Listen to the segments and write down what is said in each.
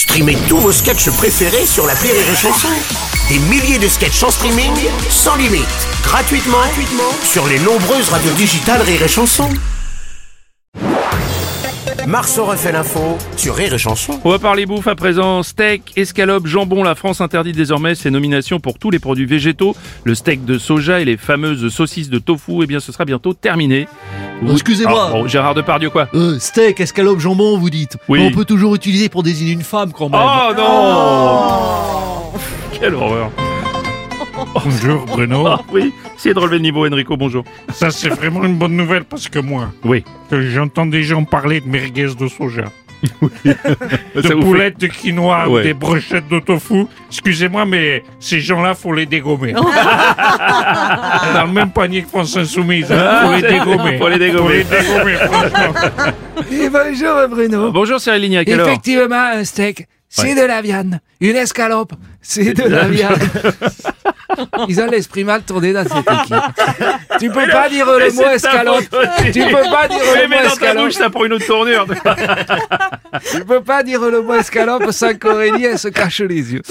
Streamez tous vos sketchs préférés sur la Rire et Chanson. Des milliers de sketchs en streaming, sans limite, gratuitement, gratuitement sur les nombreuses radios digitales Rire et Chanson. Marceau refait l'info sur Rire et Chanson. On va parler bouffe à présent. Steak, escalope, jambon. La France interdit désormais ses nominations pour tous les produits végétaux. Le steak de soja et les fameuses saucisses de tofu, eh bien ce sera bientôt terminé. Excusez-moi. Ah, bon, Gérard Depardieu quoi Euh, steak, escalope, jambon, vous dites. Oui. Mais On peut toujours utiliser pour désigner une femme quand même. Oh non Quelle horreur Bonjour Bruno. Ah oui, essayez de relever le niveau Enrico, bonjour. Ça c'est vraiment une bonne nouvelle parce que moi, Oui. que j'entends des gens parler de merguez de soja, de vous fait- boulettes de quinoa ou des brochettes de tofu, excusez-moi mais ces gens-là faut les dégommer. Dans le même panier que France Insoumise, hein, faut les dégommer. Faut les dégommer. Faut les dégommer, franchement. Et bonjour Bruno. Bonjour Cyril Lignac, alors Effectivement, un steak, c'est Ouais. de la viande. Une escalope, c'est de la viande. Ils ont l'esprit mal tourné dans cette équipe. Tu peux pas dire le mot escalope. Tu peux pas dire le mais mot escalope. ça prend une autre tournure. Tu peux pas dire le mot escalope sans qu'Aurélie elle se cache les yeux.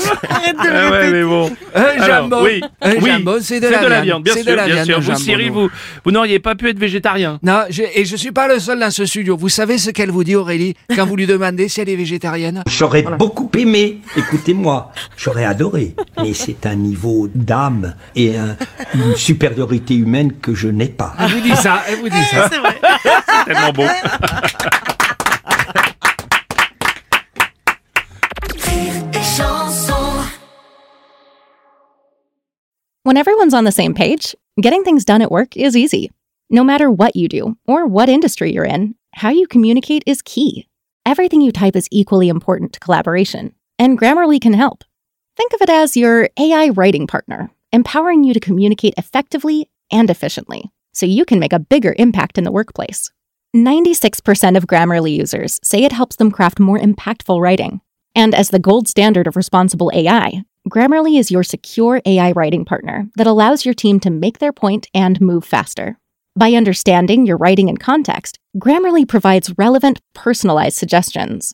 ah ouais, mais bon. Un Alors, jambon, oui, un oui, jambon, c'est de, la, viande. bien C'est sûr, de la bien viande, sûr. Vous. Cyril, vous, vous n'auriez pas pu être végétarien. Non, je- et je suis pas le seul dans ce studio. Vous savez ce qu'elle vous dit, Aurélie, quand vous lui demandez si elle est végétarienne? J'aurais beaucoup aimé, écoutez-moi, j'aurais adoré. Mais c'est un niveau d'âme et un- une supériorité humaine que je n'ai pas. Elle vous dit ça, elle vous dit ça. Tellement bon. When everyone's on the same page, getting things done at work is easy. No matter what you do or what industry you're in, how you communicate is key. Everything you type is equally important to collaboration, and Grammarly can help. Think of it as your AI writing partner, empowering you to communicate effectively and efficiently so you can make a bigger impact in the workplace. 96% of Grammarly users say it helps them craft more impactful writing. And as the gold standard of responsible AI, Grammarly is your secure AI writing partner that allows your team to make their point and move faster. By understanding your writing and context, Grammarly provides relevant, personalized suggestions.